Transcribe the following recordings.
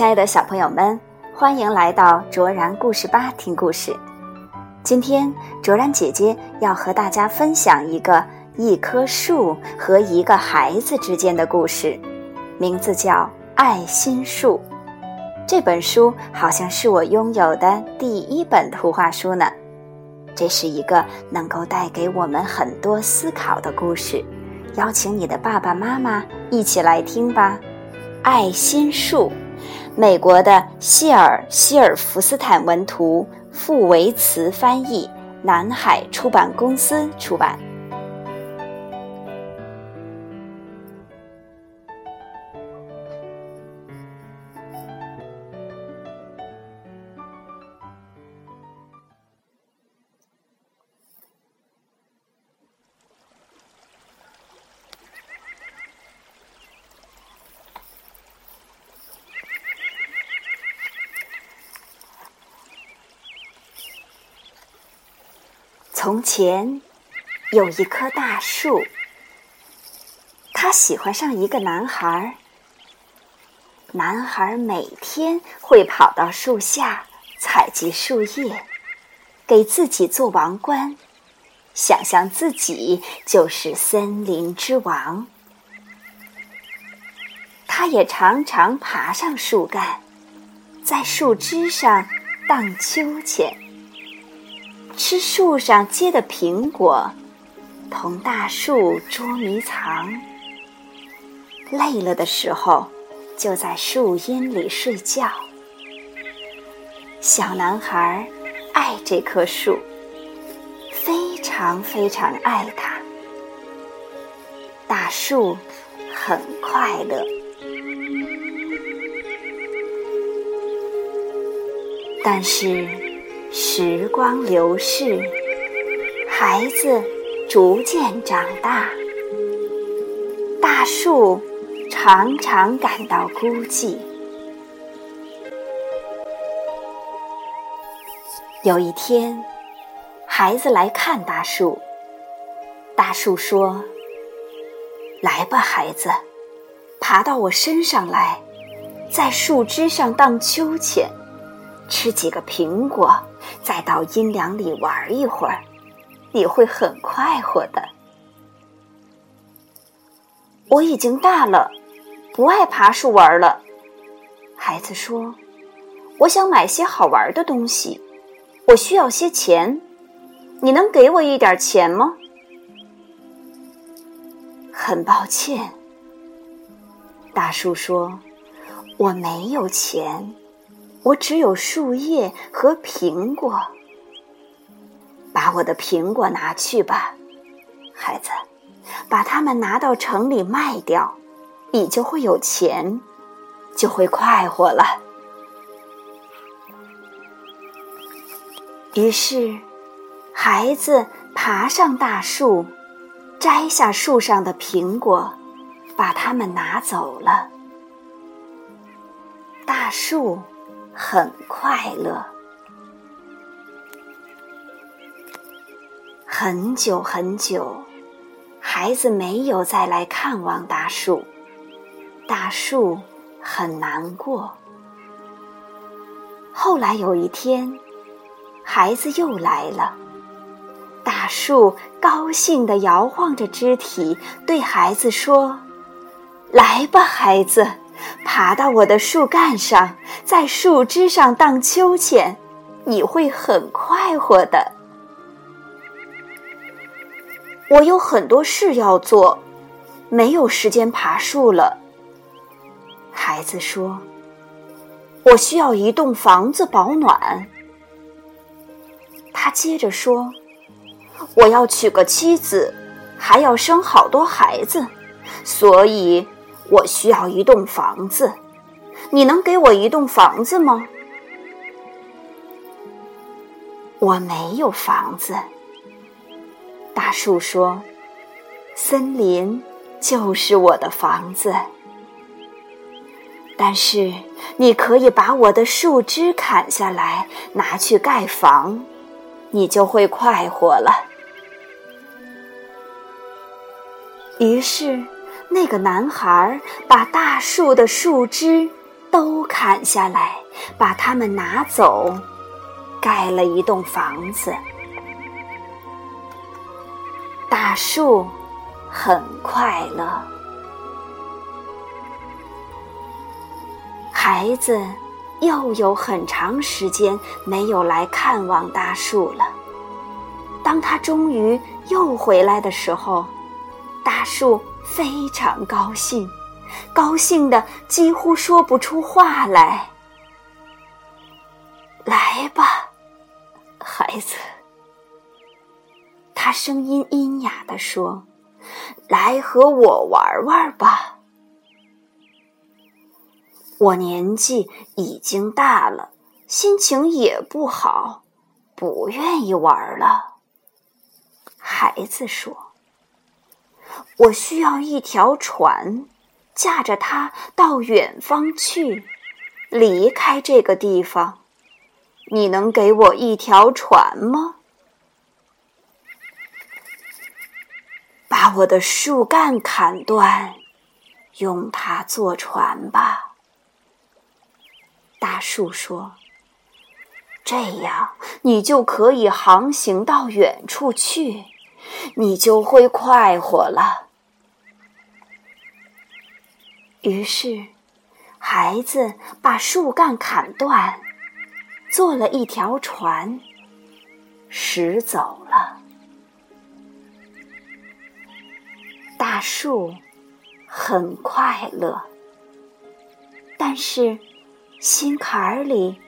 亲爱的小朋友们，欢迎来到卓然故事吧听故事。今天卓然姐姐要和大家分享一个一棵树和一个孩子之间的故事，名字叫《爱心树》。这本书好像是我拥有的第一本图画书呢。这是一个能够带给我们很多思考的故事，邀请你的爸爸妈妈一起来听吧。爱心树，美国的谢尔希尔福斯坦文图，傅维茨翻译，南海出版公司出版。从前，有一棵大树。他喜欢上一个男孩。男孩每天会跑到树下采集树叶，给自己做王冠，想象自己就是森林之王。他也常常爬上树干，在树枝上荡秋千。吃树上结的苹果，同大树捉迷藏。累了的时候，就在树荫里睡觉。小男孩爱这棵树，非常非常爱它。大树很快乐，但是。时光流逝，孩子逐渐长大，大树常常感到孤寂。有一天，孩子来看大树，大树说：“来吧，孩子，爬到我身上来，在树枝上荡秋千。”吃几个苹果，再到阴凉里玩一会儿，你会很快活的。我已经大了，不爱爬树玩了。孩子说：“我想买些好玩的东西，我需要些钱，你能给我一点钱吗？”很抱歉，大树说：“我没有钱。”我只有树叶和苹果，把我的苹果拿去吧，孩子，把它们拿到城里卖掉，你就会有钱，就会快活了。于是，孩子爬上大树，摘下树上的苹果，把它们拿走了。大树。很快乐。很久很久，孩子没有再来看望大树，大树很难过。后来有一天，孩子又来了，大树高兴地摇晃着肢体，对孩子说：“来吧，孩子。”爬到我的树干上，在树枝上荡秋千，你会很快活的。我有很多事要做，没有时间爬树了。孩子说：“我需要一栋房子保暖。”他接着说：“我要娶个妻子，还要生好多孩子，所以。”我需要一栋房子，你能给我一栋房子吗？我没有房子。大树说：“森林就是我的房子，但是你可以把我的树枝砍下来拿去盖房，你就会快活了。”于是。那个男孩把大树的树枝都砍下来，把它们拿走，盖了一栋房子。大树很快乐。孩子又有很长时间没有来看望大树了。当他终于又回来的时候，大树非常高兴，高兴的几乎说不出话来。来吧，孩子。他声音阴哑的说：“来和我玩玩吧。我年纪已经大了，心情也不好，不愿意玩了。”孩子说：“我需要一条船，驾着它到远方去，离开这个地方。你能给我一条船吗？”把我的树干砍断，用它做船吧。大树说：“这样你就可以航行到远处去，你就会快活了。”于是，孩子把树干砍断，做了一条船，驶走了。大树很快乐，但是心坎儿里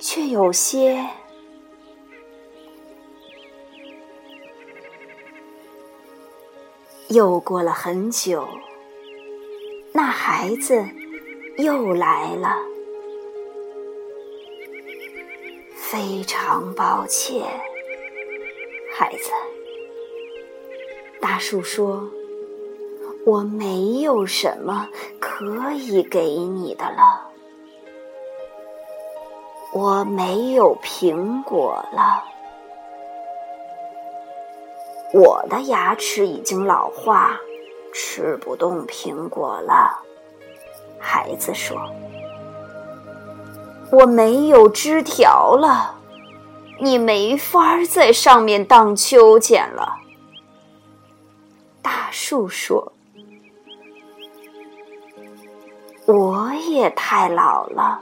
却有些……又过了很久，那孩子又来了。非常抱歉，孩子。大树说。我没有什么可以给你的了，我没有苹果了，我的牙齿已经老化，吃不动苹果了。孩子说：“我没有枝条了，你没法在上面荡秋千了。”大树说。我也太老了，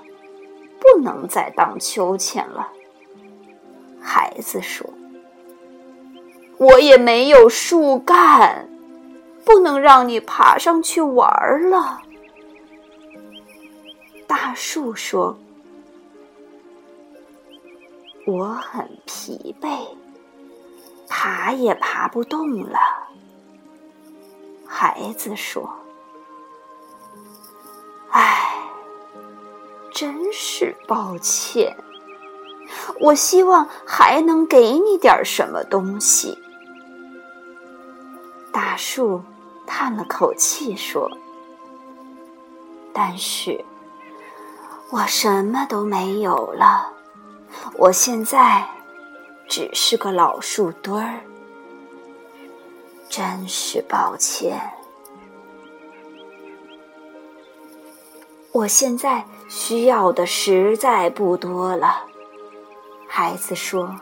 不能再荡秋千了。孩子说：“我也没有树干，不能让你爬上去玩了。”大树说：“我很疲惫，爬也爬不动了。”孩子说。唉，真是抱歉。我希望还能给你点什么东西。大树叹了口气说：“但是，我什么都没有了。我现在只是个老树墩儿，真是抱歉。”我现在需要的实在不多了，孩子说：“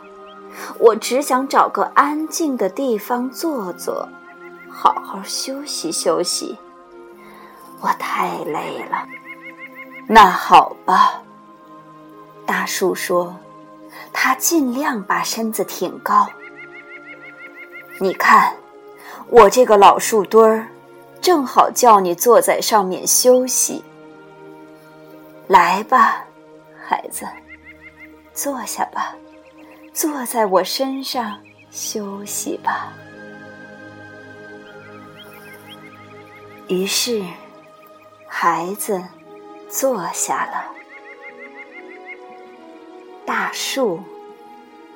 我只想找个安静的地方坐坐，好好休息休息。我太累了。”那好吧，大树说，他尽量把身子挺高。你看，我这个老树墩儿，正好叫你坐在上面休息。来吧，孩子，坐下吧，坐在我身上休息吧。于是，孩子坐下了。大树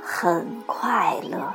很快乐。